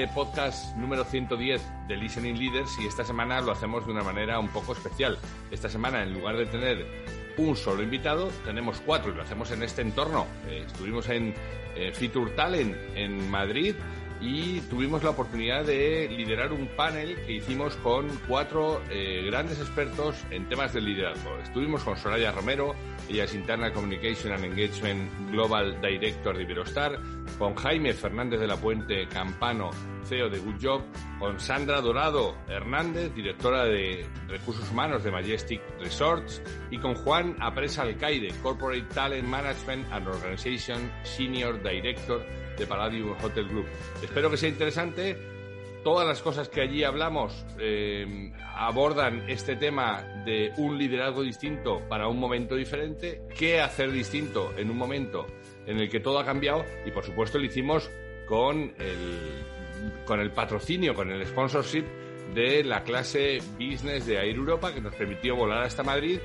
este podcast número 110 de Listening Leaders y esta semana lo hacemos de una manera un poco especial. Esta semana, en lugar de tener un solo invitado, tenemos cuatro y lo hacemos en este entorno. Eh, estuvimos en eh, Talent en Madrid y tuvimos la oportunidad de liderar un panel que hicimos con cuatro eh, grandes expertos en temas de liderazgo. Estuvimos con Soraya Romero, ella es Internal Communication and Engagement Global Director de Iberostar, con Jaime Fernández de la Puente Campano, CEO de Good Job, con Sandra Dorado Hernández, directora de Recursos Humanos de Majestic Resorts, y con Juan Apresa Alcaide, Corporate Talent Management and Organization Senior Director de Palladium Hotel Group. Espero que sea interesante. Todas las cosas que allí hablamos eh, abordan este tema de un liderazgo distinto para un momento diferente, qué hacer distinto en un momento en el que todo ha cambiado y por supuesto lo hicimos con el, con el patrocinio, con el sponsorship de la clase business de Air Europa que nos permitió volar hasta Madrid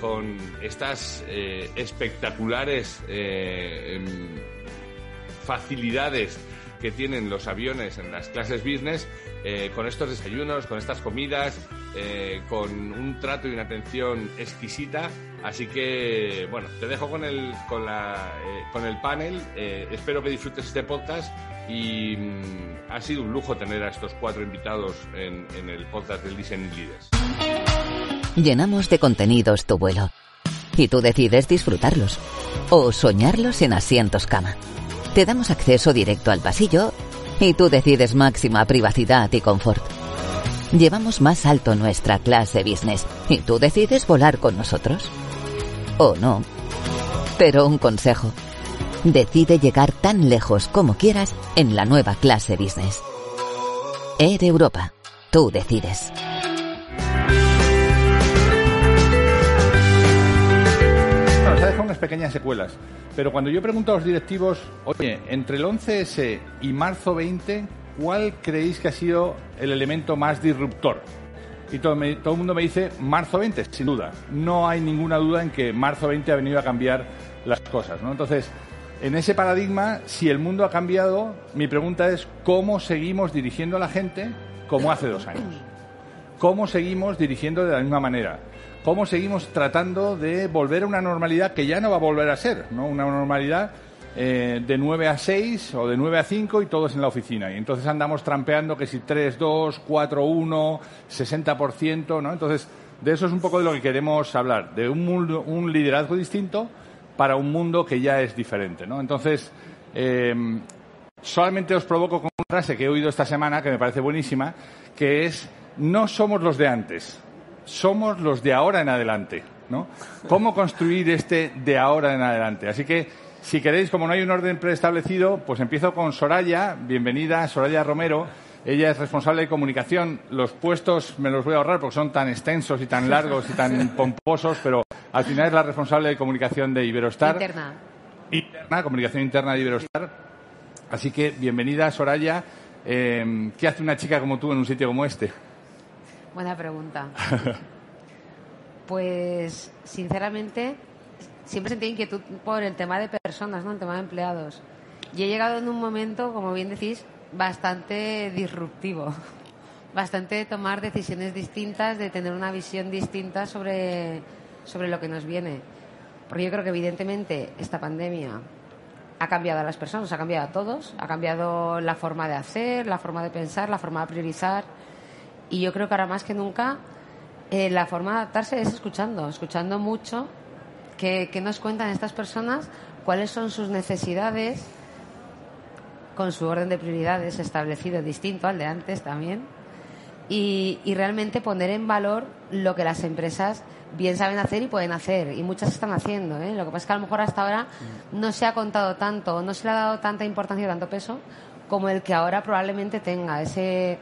con estas eh, espectaculares eh, em, facilidades que tienen los aviones en las clases business, eh, con estos desayunos, con estas comidas, eh, con un trato y una atención exquisita. Así que, bueno, te dejo con el, con la, eh, con el panel. Espero que disfrutes este podcast y mm, ha sido un lujo tener a estos cuatro invitados en, en el podcast del Listening Leaders. Llenamos de contenidos tu vuelo. Y tú decides disfrutarlos. O soñarlos en asientos cama. Te damos acceso directo al pasillo y tú decides máxima privacidad y confort. Llevamos más alto nuestra clase business y tú decides volar con nosotros. O no. Pero un consejo. Decide llegar tan lejos como quieras en la nueva clase business. Air Europa. Tú decides. Nos ha dejado unas pequeñas secuelas. Pero cuando yo pregunto a los directivos, oye, entre el 11S y marzo 20, ¿cuál creéis que ha sido el elemento más disruptor? Y todo, todo el mundo me dice marzo 20, sin duda. No hay ninguna duda en que marzo 20 ha venido a cambiar las cosas. ¿no? Entonces, en ese paradigma, si el mundo ha cambiado, mi pregunta es, ¿cómo seguimos dirigiendo a la gente como hace dos años? cómo seguimos dirigiendo de la misma manera, cómo seguimos tratando de volver a una normalidad que ya no va a volver a ser, ¿no? Una normalidad eh, de 9 a 6 o de 9 a 5 y todos en la oficina. Y entonces andamos trampeando que si 3, 2, 4, 1, 60%, ¿no? Entonces, de eso es un poco de lo que queremos hablar, de un, mundo- un liderazgo distinto para un mundo que ya es diferente, ¿no? Entonces, eh, solamente os provoco con una frase que he oído esta semana que me parece buenísima, que es no somos los de antes, somos los de ahora en adelante, ¿no? ¿Cómo construir este de ahora en adelante? Así que si queréis, como no hay un orden preestablecido, pues empiezo con Soraya, bienvenida Soraya Romero. Ella es responsable de comunicación. Los puestos me los voy a ahorrar porque son tan extensos y tan largos y tan pomposos, pero al final es la responsable de comunicación de Iberostar Interna. interna, comunicación interna de Iberostar. Así que bienvenida, Soraya. Eh, ¿Qué hace una chica como tú en un sitio como este? Buena pregunta. Pues, sinceramente, siempre sentí inquietud por el tema de personas, ¿no? El tema de empleados. Y he llegado en un momento, como bien decís, bastante disruptivo. Bastante de tomar decisiones distintas, de tener una visión distinta sobre, sobre lo que nos viene. Porque yo creo que, evidentemente, esta pandemia ha cambiado a las personas, ha cambiado a todos, ha cambiado la forma de hacer, la forma de pensar, la forma de priorizar. Y yo creo que ahora más que nunca eh, la forma de adaptarse es escuchando, escuchando mucho que, que nos cuentan estas personas, cuáles son sus necesidades con su orden de prioridades establecido distinto al de antes también y, y realmente poner en valor lo que las empresas bien saben hacer y pueden hacer y muchas están haciendo ¿eh? lo que pasa es que a lo mejor hasta ahora no se ha contado tanto no se le ha dado tanta importancia tanto peso como el que ahora probablemente tenga ese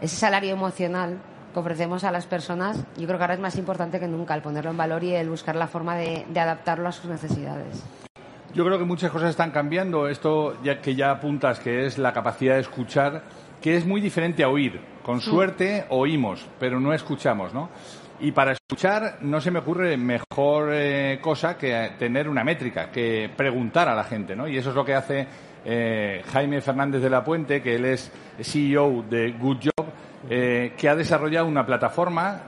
ese salario emocional que ofrecemos a las personas yo creo que ahora es más importante que nunca el ponerlo en valor y el buscar la forma de, de adaptarlo a sus necesidades yo creo que muchas cosas están cambiando. Esto ya que ya apuntas, que es la capacidad de escuchar, que es muy diferente a oír. Con suerte oímos, pero no escuchamos, ¿no? Y para escuchar no se me ocurre mejor eh, cosa que tener una métrica, que preguntar a la gente, ¿no? Y eso es lo que hace eh, Jaime Fernández de la Puente, que él es CEO de Good Job, eh, que ha desarrollado una plataforma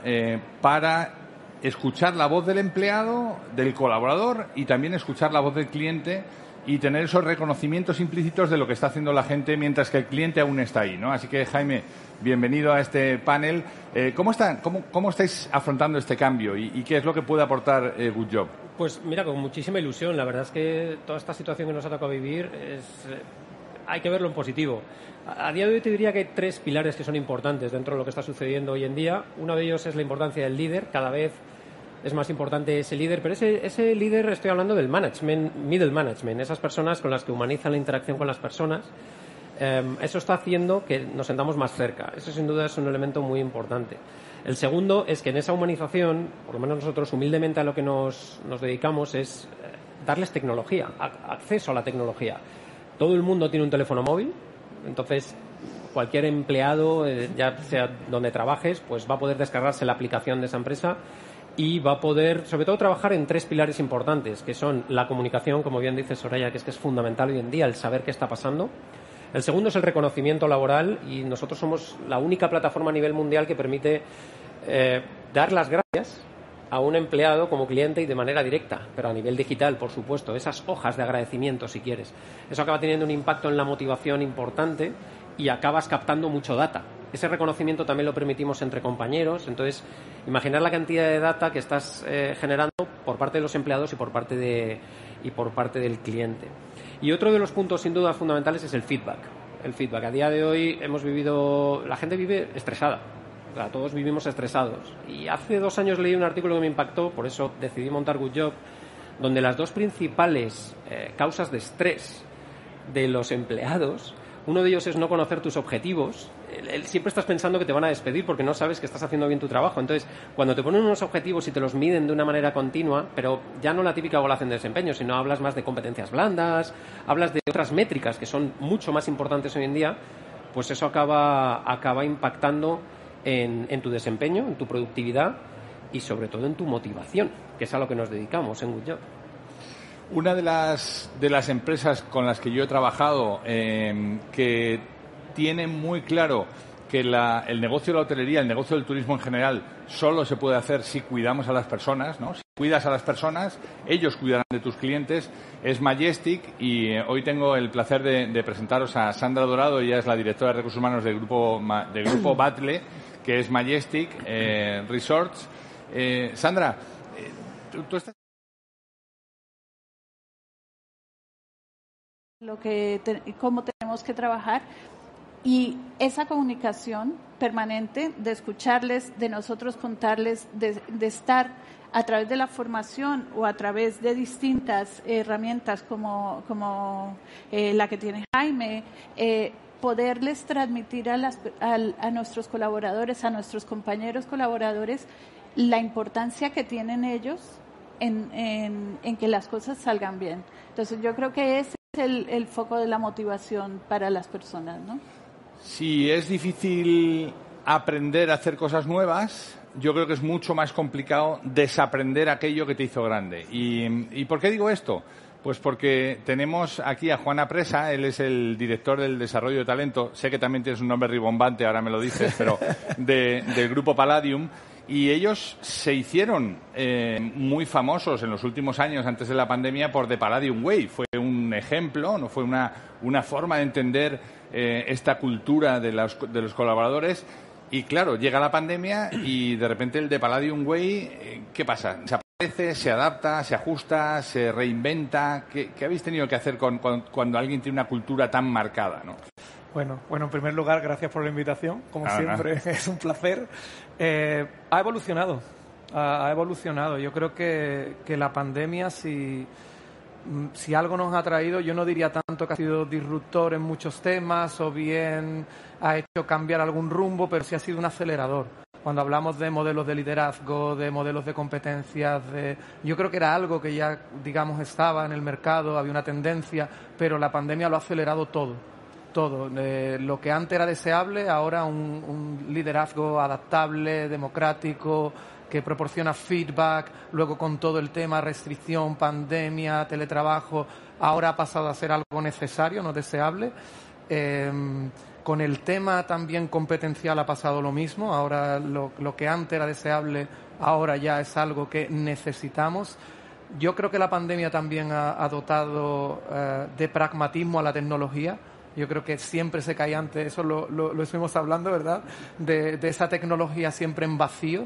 para escuchar la voz del empleado, del colaborador y también escuchar la voz del cliente y tener esos reconocimientos implícitos de lo que está haciendo la gente mientras que el cliente aún está ahí, ¿no? Así que, Jaime, bienvenido a este panel. Eh, ¿cómo, están, cómo, cómo, estáis afrontando este cambio y, y, qué es lo que puede aportar eh, Good Job? Pues mira, con muchísima ilusión. La verdad es que toda esta situación que nos ha tocado vivir es, eh, hay que verlo en positivo. A, día de hoy te diría que hay tres pilares que son importantes dentro de lo que está sucediendo hoy en día. Uno de ellos es la importancia del líder. Cada vez es más importante ese líder, pero ese, líder estoy hablando del management, middle management, esas personas con las que humanizan la interacción con las personas. Eh, eso está haciendo que nos sentamos más cerca. Eso sin duda es un elemento muy importante. El segundo es que en esa humanización, por lo menos nosotros humildemente a lo que nos, nos dedicamos es darles tecnología, acceso a la tecnología. Todo el mundo tiene un teléfono móvil, entonces cualquier empleado, eh, ya sea donde trabajes, pues va a poder descargarse la aplicación de esa empresa y va a poder, sobre todo, trabajar en tres pilares importantes, que son la comunicación, como bien dice Soraya, que es que es fundamental hoy en día el saber qué está pasando. El segundo es el reconocimiento laboral y nosotros somos la única plataforma a nivel mundial que permite eh, dar las gracias a un empleado como cliente y de manera directa, pero a nivel digital, por supuesto, esas hojas de agradecimiento, si quieres. Eso acaba teniendo un impacto en la motivación importante y acabas captando mucho data. Ese reconocimiento también lo permitimos entre compañeros. Entonces, imaginar la cantidad de data que estás eh, generando por parte de los empleados y por parte, de, y por parte del cliente. Y otro de los puntos, sin duda, fundamentales es el feedback. El feedback. A día de hoy hemos vivido. La gente vive estresada. Todos vivimos estresados. Y hace dos años leí un artículo que me impactó, por eso decidí montar Good Job, donde las dos principales eh, causas de estrés de los empleados uno de ellos es no conocer tus objetivos. Siempre estás pensando que te van a despedir porque no sabes que estás haciendo bien tu trabajo. Entonces, cuando te ponen unos objetivos y te los miden de una manera continua, pero ya no la típica evaluación de desempeño, sino hablas más de competencias blandas, hablas de otras métricas que son mucho más importantes hoy en día, pues eso acaba, acaba impactando en, en tu desempeño, en tu productividad y sobre todo en tu motivación, que es a lo que nos dedicamos en Good Job. Una de las, de las empresas con las que yo he trabajado eh, que tiene muy claro que la, el negocio de la hotelería, el negocio del turismo en general, solo se puede hacer si cuidamos a las personas, ¿no? Si cuidas a las personas, ellos cuidarán de tus clientes. Es Majestic y eh, hoy tengo el placer de, de, presentaros a Sandra Dorado, ella es la directora de recursos humanos del grupo, del grupo Batle, que es Majestic eh, Resorts. Eh, Sandra, tú, tú estás lo que cómo tenemos que trabajar y esa comunicación permanente de escucharles, de nosotros contarles, de, de, estar a través de la formación o a través de distintas herramientas como, como eh, la que tiene Jaime, eh, poderles transmitir a, las, a, a nuestros colaboradores, a nuestros compañeros colaboradores, la importancia que tienen ellos en, en, que las cosas salgan bien. Entonces yo creo que ese es el, foco de la motivación para las personas, ¿no? Si es difícil aprender a hacer cosas nuevas, yo creo que es mucho más complicado desaprender aquello que te hizo grande. ¿Y, y por qué digo esto? Pues porque tenemos aquí a Juana Presa, él es el director del desarrollo de talento, sé que también tienes un nombre ribombante, ahora me lo dices, pero de, del grupo Palladium, y ellos se hicieron eh, muy famosos en los últimos años antes de la pandemia por The Palladium Way. Fue un ejemplo, no fue una, una forma de entender eh, esta cultura de los, de los, colaboradores. Y claro, llega la pandemia y de repente el The Palladium Way, eh, ¿qué pasa? Se adapta, se ajusta, se reinventa? ¿Qué, habéis tenido que hacer con, cuando alguien tiene una cultura tan marcada? ¿no? Bueno, bueno, en primer lugar, gracias por la invitación. Como siempre, es un placer. Eh, ha evolucionado, ha, evolucionado. Yo creo que, que la pandemia, si, mm, si algo nos ha traído, yo no diría tanto que ha sido disruptor en muchos temas o bien ha hecho cambiar algún rumbo, pero sí ha sido un acelerador. Cuando hablamos de modelos de liderazgo, de modelos de competencias, de... yo creo que era algo que ya, digamos, estaba en el mercado, había una tendencia, pero la pandemia lo ha acelerado todo todo. lo que antes era deseable, ahora un, liderazgo adaptable, democrático, que proporciona feedback, luego con todo el tema restricción, pandemia, teletrabajo, ahora ha pasado a ser algo necesario, no deseable. Em, con el tema también competencial ha pasado lo mismo, ahora lo, que antes era deseable, ahora ya es algo que necesitamos. Yo creo que la pandemia también ha, dotado eh, de pragmatismo a la tecnología yo creo que siempre se cae antes, eso lo, lo, estuvimos hablando, ¿verdad? De, esa tecnología siempre en vacío.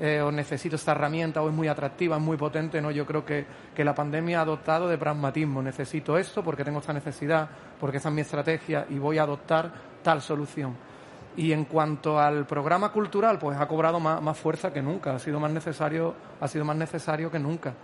Eh, o necesito esta herramienta o es muy atractiva, es muy potente, ¿no? Yo creo que, que la pandemia ha dotado de pragmatismo. Necesito esto porque tengo esta necesidad, porque esa es mi estrategia y voy a adoptar tal solución. Y en cuanto al programa cultural, pues ha cobrado más, fuerza que nunca, ha sido más necesario, ha sido más necesario que nunca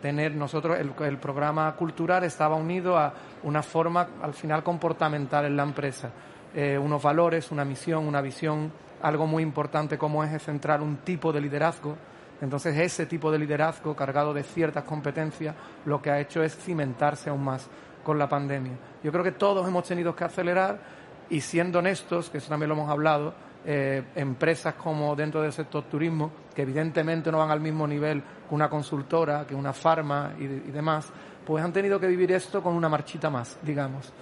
tener nosotros el, programa cultural estaba unido a una forma al final comportamental en la empresa, eh, unos valores, una misión, una visión, algo muy importante como es centrar un tipo de liderazgo. Entonces ese tipo de liderazgo cargado de ciertas competencias lo que ha hecho es cimentarse aún más con la pandemia. Yo creo que todos hemos tenido que acelerar y siendo honestos, que eso también lo hemos hablado, eh, empresas como dentro del sector turismo, que evidentemente no van al mismo nivel que una consultora, que una farma y, demás, pues han tenido que vivir esto con una marchita más, digamos.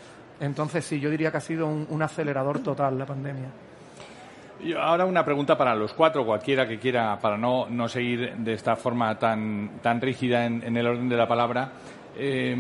Entonces sí, yo diría que ha sido un, acelerador total la pandemia. Ahora una pregunta para los cuatro, cualquiera que quiera, para no, no seguir de esta forma tan, tan rígida en, el orden de la palabra. Eh,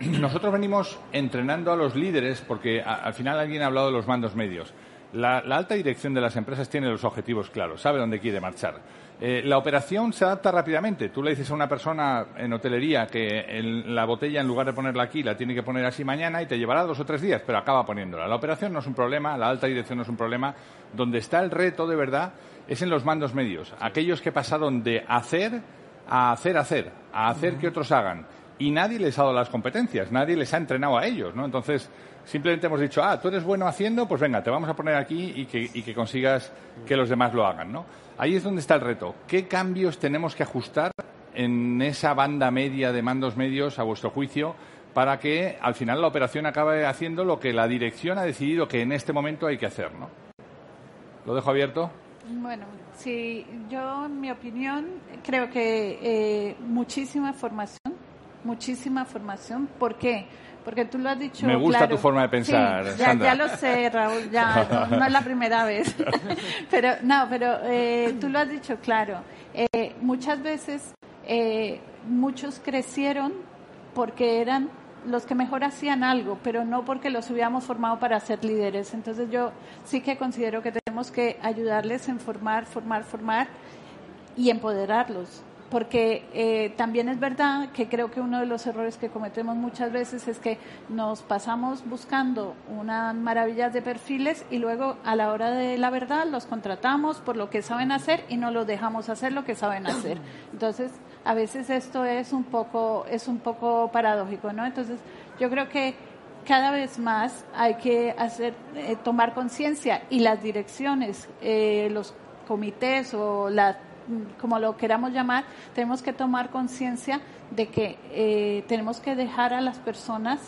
nosotros venimos entrenando a los líderes porque al final alguien ha hablado de los mandos medios. La, alta dirección de las empresas tiene los objetivos claros, sabe dónde quiere marchar. Eh, la operación se adapta rápidamente. Tú le dices a una persona en hotelería que la botella, en lugar de ponerla aquí, la tiene que poner así mañana y te llevará dos o tres días, pero acaba poniéndola. La operación no es un problema, la alta dirección no es un problema. Donde está el reto de verdad es en los mandos medios, aquellos que pasaron de hacer a hacer hacer, a hacer que otros hagan. Y nadie les ha dado las competencias, nadie les ha entrenado a ellos, ¿no? Entonces, Simplemente hemos dicho, ah, tú eres bueno haciendo, pues venga, te vamos a poner aquí y que, consigas que los demás lo hagan, ¿no? Ahí es donde está el reto. ¿Qué cambios tenemos que ajustar en esa banda media de mandos medios, a vuestro juicio, para que al final la operación acabe haciendo lo que la dirección ha decidido que en este momento hay que hacer, ¿no? ¿Lo dejo abierto? Bueno, sí, yo, en mi opinión, creo que eh, muchísima formación, muchísima formación. ¿Por qué? Porque tú lo has dicho. Me gusta tu forma de pensar. ya, ya, lo sé, Raúl, ya no, es la primera vez. pero no, pero eh, tú lo has dicho claro. Eh, muchas veces eh, muchos crecieron porque eran los que mejor hacían algo, pero no porque los hubiéramos formado para ser líderes. Entonces yo sí que considero que tenemos que ayudarles en formar, formar, formar y empoderarlos porque eh, también es verdad que creo que uno de los errores que cometemos muchas veces es que nos pasamos buscando unas maravillas de perfiles y luego a la hora de la verdad los contratamos por lo que saben hacer y no los dejamos hacer lo que saben hacer. Entonces, a veces esto es un poco es un poco paradójico, ¿no? Entonces, yo creo que cada vez más hay que hacer eh, tomar conciencia y las direcciones, eh, los comités o las como lo queramos llamar, tenemos que tomar conciencia de que eh, tenemos que dejar a las personas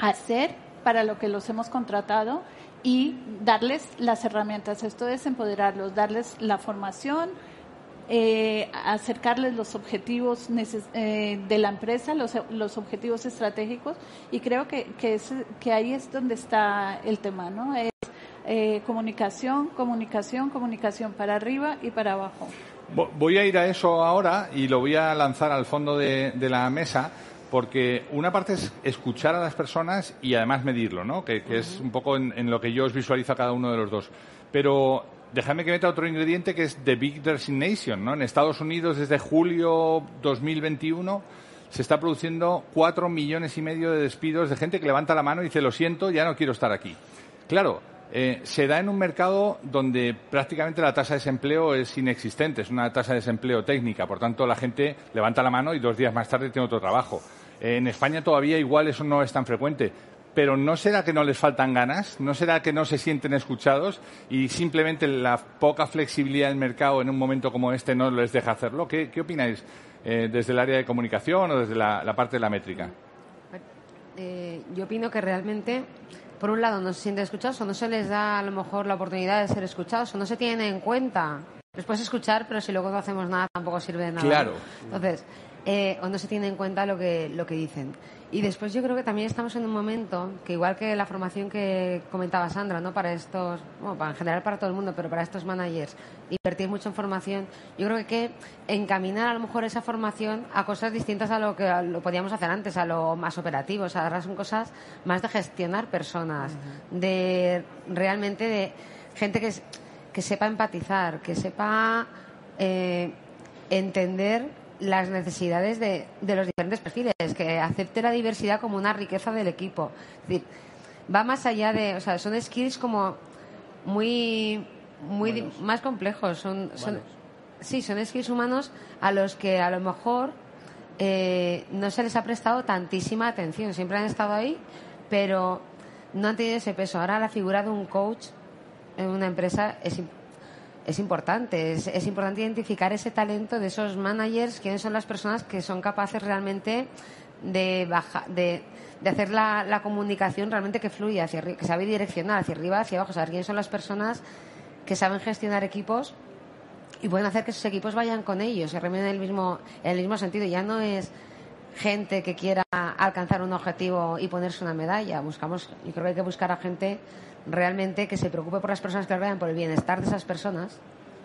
hacer para lo que los hemos contratado y darles las herramientas. Esto es empoderarlos, darles la formación, eh, acercarles los objetivos eh, de la empresa, los, los, objetivos estratégicos y creo que, que, es, que ahí es donde está el tema, ¿no? Eh, comunicación, comunicación, comunicación para arriba y para abajo. Voy a ir a eso ahora y lo voy a lanzar al fondo de, la mesa porque una parte es escuchar a las personas y además medirlo, ¿no? que, es un poco en, lo que yo os visualizo a cada uno de los dos. Pero déjame que meta otro ingrediente que es The Big Resignation, ¿no? En Estados Unidos desde julio 2021 se está produciendo cuatro millones y medio de despidos de gente que levanta la mano y dice lo siento, ya no quiero estar aquí. Claro, eh, se da en un mercado donde prácticamente la tasa de desempleo es inexistente, es una tasa de desempleo técnica, por tanto la gente levanta la mano y dos días más tarde tiene otro trabajo. en España todavía igual eso no es tan frecuente, pero ¿no será que no les faltan ganas? ¿No será que no se sienten escuchados y simplemente la poca flexibilidad del mercado en un momento como este no les deja hacerlo? ¿Qué, opináis eh, desde el área de comunicación o desde la, parte de la métrica? Eh, yo opino que realmente por un lado no se sienten escuchados o no se les da a lo mejor la oportunidad de ser escuchados o no se tienen en cuenta. Les puedes escuchar, pero si luego no hacemos nada tampoco sirve de nada. Claro. Entonces, eh, o no se tiene en cuenta lo que, lo que dicen. Y después yo creo que también estamos en un momento que igual que la formación que comentaba Sandra, ¿no? Para estos, bueno, para, en general para todo el mundo, pero para estos managers, invertir mucho en formación, yo creo que hay que encaminar a lo mejor esa formación a cosas distintas a lo que lo podíamos hacer antes, a lo más operativo. O sea, ahora son cosas más de gestionar personas, de realmente de gente que, que sepa empatizar, que sepa eh, entender las necesidades de, de, los diferentes perfiles, que acepte la diversidad como una riqueza del equipo. Es decir, va más allá de, o sea, son skills como muy, muy más complejos. Son, son, sí, son skills humanos a los que a lo mejor eh, no se les ha prestado tantísima atención. Siempre han estado ahí, pero no han tenido ese peso. Ahora la figura de un coach en una empresa es importante es importante. Es, importante identificar ese talento de esos managers, quiénes son las personas que son capaces realmente de, de, hacer la, comunicación realmente que fluya, hacia, que sabe direccionar hacia arriba, hacia abajo, saber quiénes son las personas que saben gestionar equipos y pueden hacer que esos equipos vayan con ellos, se remen en el mismo, en el mismo sentido. Ya no es gente que quiera alcanzar un objetivo y ponerse una medalla. Buscamos, yo creo que hay que buscar a gente realmente que se preocupe por las personas que rodean, por el bienestar de esas personas,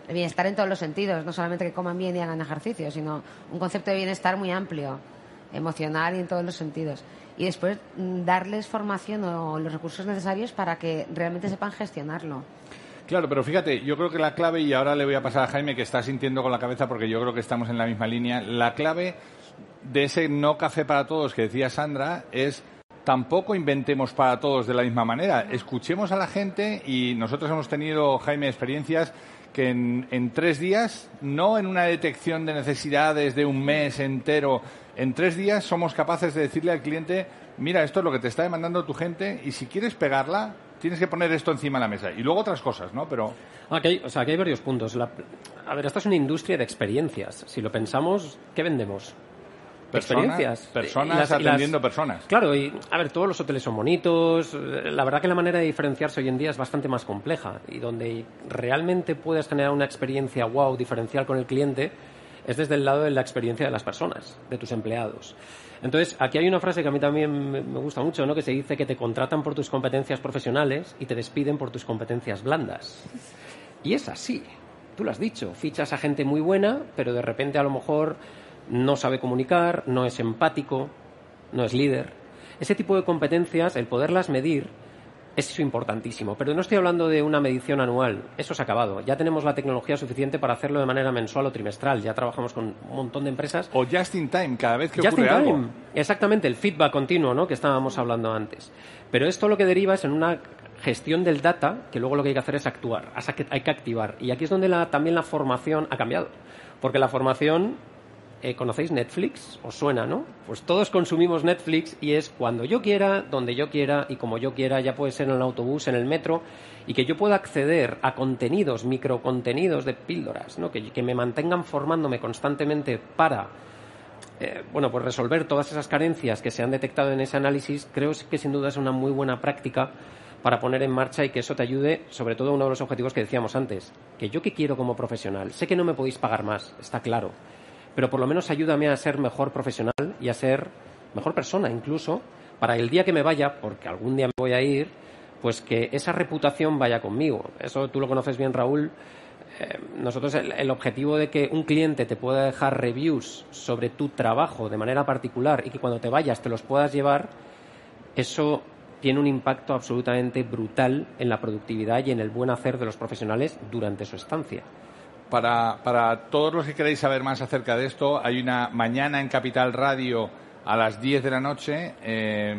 el bienestar en todos los sentidos, no solamente que coman bien y hagan ejercicio, sino un concepto de bienestar muy amplio, emocional y en todos los sentidos. Y después mm, darles formación o los recursos necesarios para que realmente sepan gestionarlo. Claro, pero fíjate, yo creo que la clave, y ahora le voy a pasar a Jaime que está sintiendo con la cabeza porque yo creo que estamos en la misma línea, la clave de ese no café para todos que decía Sandra es tampoco inventemos para todos de la misma manera. Escuchemos a la gente y nosotros hemos tenido, Jaime, experiencias que en, tres días, no en una detección de necesidades de un mes entero, en tres días somos capaces de decirle al cliente, mira, esto es lo que te está demandando tu gente y si quieres pegarla, tienes que poner esto encima de la mesa. Y luego otras cosas, ¿no? Pero... Aquí o sea, aquí hay varios puntos. a ver, esta es una industria de experiencias. Si lo pensamos, ¿qué vendemos? Experiencias. Personas atendiendo personas. Claro, y a ver, todos los hoteles son bonitos. La verdad que la manera de diferenciarse hoy en día es bastante más compleja y donde realmente puedes generar una experiencia wow, diferencial con el cliente, es desde el lado de la experiencia de las personas, de tus empleados. Entonces, aquí hay una frase que a mí también me gusta mucho, ¿no? que se dice que te contratan por tus competencias profesionales y te despiden por tus competencias blandas. Y es así. Tú lo has dicho, fichas a gente muy buena, pero de repente a lo mejor no sabe comunicar, no es empático, no es líder. Ese tipo de competencias, el poderlas medir, es importantísimo. Pero no estoy hablando de una medición anual, eso se ha acabado. Ya tenemos la tecnología suficiente para hacerlo de manera mensual o trimestral. Ya trabajamos con un montón de empresas. O just in time, cada vez que ocurre algo. Exactamente, el feedback continuo, ¿no? Que estábamos hablando antes. Pero esto lo que deriva es en una gestión del data, que luego lo que hay que hacer es actuar, hay que activar. Y aquí es donde también la formación ha cambiado. Porque la formación eh, ¿conocéis Netflix? ¿Os suena, no? Pues todos consumimos Netflix y es cuando yo quiera, donde yo quiera y como yo quiera, ya puede ser en el autobús, en el metro, y que yo pueda acceder a contenidos, microcontenidos de píldoras, ¿no? que, me mantengan formándome constantemente para eh, bueno, pues resolver todas esas carencias que se han detectado en ese análisis, creo que sin duda es una muy buena práctica para poner en marcha y que eso te ayude, sobre todo uno de los objetivos que decíamos antes, que yo que quiero como profesional, sé que no me podéis pagar más, está claro, pero por lo menos ayúdame a ser mejor profesional y a ser mejor persona incluso, para el día que me vaya, porque algún día me voy a ir, pues que esa reputación vaya conmigo. Eso tú lo conoces bien, Raúl. Eh, nosotros el, objetivo de que un cliente te pueda dejar reviews sobre tu trabajo de manera particular y que cuando te vayas te los puedas llevar, eso tiene un impacto absolutamente brutal en la productividad y en el buen hacer de los profesionales durante su estancia. Para, para todos los que queréis saber más acerca de esto, hay una mañana en Capital Radio a las 10 de la noche. Eh,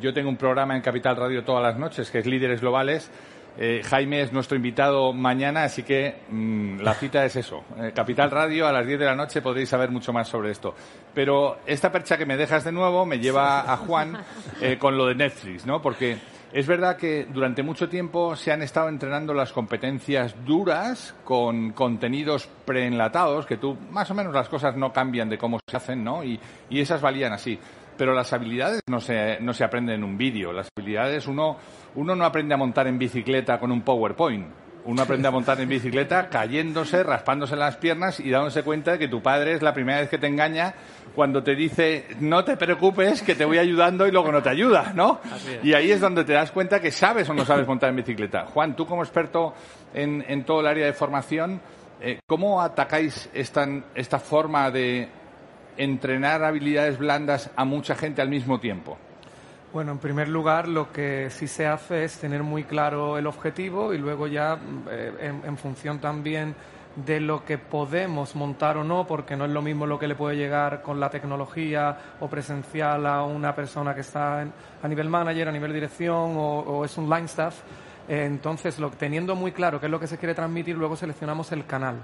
yo tengo un programa en Capital Radio todas las noches que es Líderes Globales eh, Jaime es nuestro invitado mañana, así que mm, la cita es eso. Eh, Capital Radio, a las 10 de la noche podréis saber mucho más sobre esto. Pero esta percha que me dejas de nuevo me lleva a Juan con lo de Netflix, ¿no? Porque es verdad que durante mucho tiempo se han estado entrenando las competencias duras con contenidos preenlatados, que tú, más o menos las cosas no cambian de cómo se hacen, ¿no? Y, y esas valían así. Pero las habilidades no se, no se aprenden en un vídeo. Las habilidades uno uno no aprende a montar en bicicleta con un PowerPoint. Uno aprende a montar en bicicleta cayéndose, raspándose las piernas y dándose cuenta de que tu padre es la primera vez que te engaña cuando te dice no te preocupes que te voy ayudando y luego no te ayuda, ¿no? Y ahí es donde te das cuenta que sabes o no sabes montar en bicicleta. Juan, tú como experto en, todo el área de formación, eh, ¿cómo atacáis esta, esta forma de entrenar habilidades blandas a mucha gente al mismo tiempo? Bueno, en primer lugar, lo que sí se hace es tener muy claro el objetivo y luego ya, eh, en, función también de lo que podemos montar o no, porque no es lo mismo lo que le puede llegar con la tecnología o presencial a una persona que está a nivel manager, a nivel dirección o, es un line staff. Eh, entonces, lo, teniendo muy claro qué es lo que se quiere transmitir, luego seleccionamos el canal.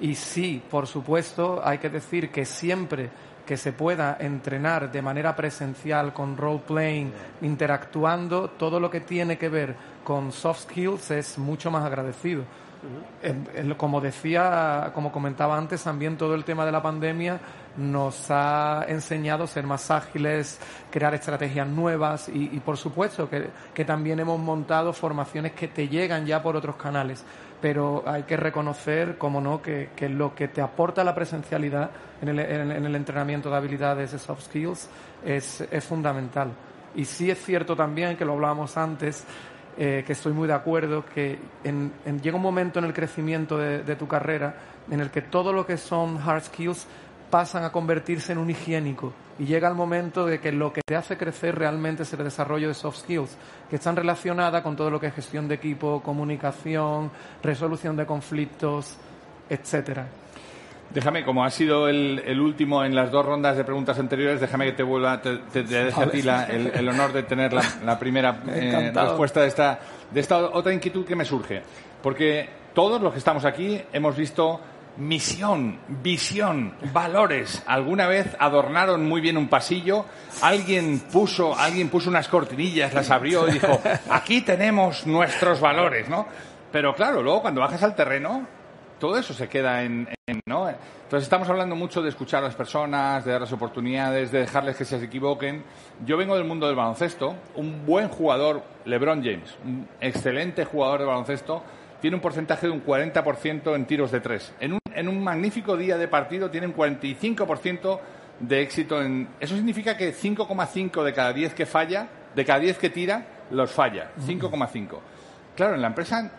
Y sí, por supuesto, hay que decir que siempre que se pueda entrenar de manera presencial con role playing, interactuando, todo lo que tiene que ver con soft skills es mucho más agradecido. Como decía, como comentaba antes, también todo el tema de la pandemia nos ha enseñado a ser más ágiles, crear estrategias nuevas y, por supuesto que, que, también hemos montado formaciones que te llegan ya por otros canales. Pero hay que reconocer, como no, que, que lo que te aporta la presencialidad en el, en el entrenamiento de habilidades de soft skills es, es fundamental. Y sí es cierto también, que lo hablábamos antes, eh, que estoy muy de acuerdo, que llega un momento en el crecimiento de, tu carrera en el que todo lo que son hard skills pasan a convertirse en un higiénico y llega el momento de que lo que te hace crecer realmente es el desarrollo de soft skills, que están relacionadas con todo lo que es gestión de equipo, comunicación, resolución de conflictos, etcétera. Déjame, como ha sido el, último en las dos rondas de preguntas anteriores, déjame que te vuelva, te, deje a ti el, honor de tener la, primera eh, respuesta de esta, de esta otra inquietud que me surge. Porque todos los que estamos aquí hemos visto misión, visión, valores. Alguna vez adornaron muy bien un pasillo, alguien puso, alguien puso unas cortinillas, las abrió y dijo, aquí tenemos nuestros valores, ¿no? Pero claro, luego cuando bajas al terreno, todo eso se queda en, ¿no? Entonces estamos hablando mucho de escuchar a las personas, de darles oportunidades, de dejarles que se equivoquen. Yo vengo del mundo del baloncesto. Un buen jugador, LeBron James, un excelente jugador de baloncesto, tiene un porcentaje de un 40% en tiros de tres. En un, en un magnífico día de partido tiene un 45% de éxito en... Eso significa que 5,5 de cada 10 que falla, de cada 10 que tira, los falla. 5,5. Claro, en la empresa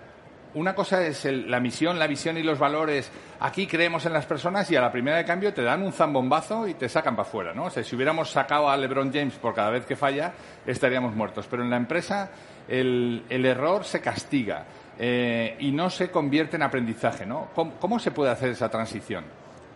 una cosa es la misión, la visión y los valores. Aquí creemos en las personas y a la primera de cambio te dan un zambombazo y te sacan para afuera, ¿no? O sea, si hubiéramos sacado a LeBron James por cada vez que falla, estaríamos muertos. Pero en la empresa el, error se castiga eh, y no se convierte en aprendizaje, ¿no? ¿Cómo se puede hacer esa transición?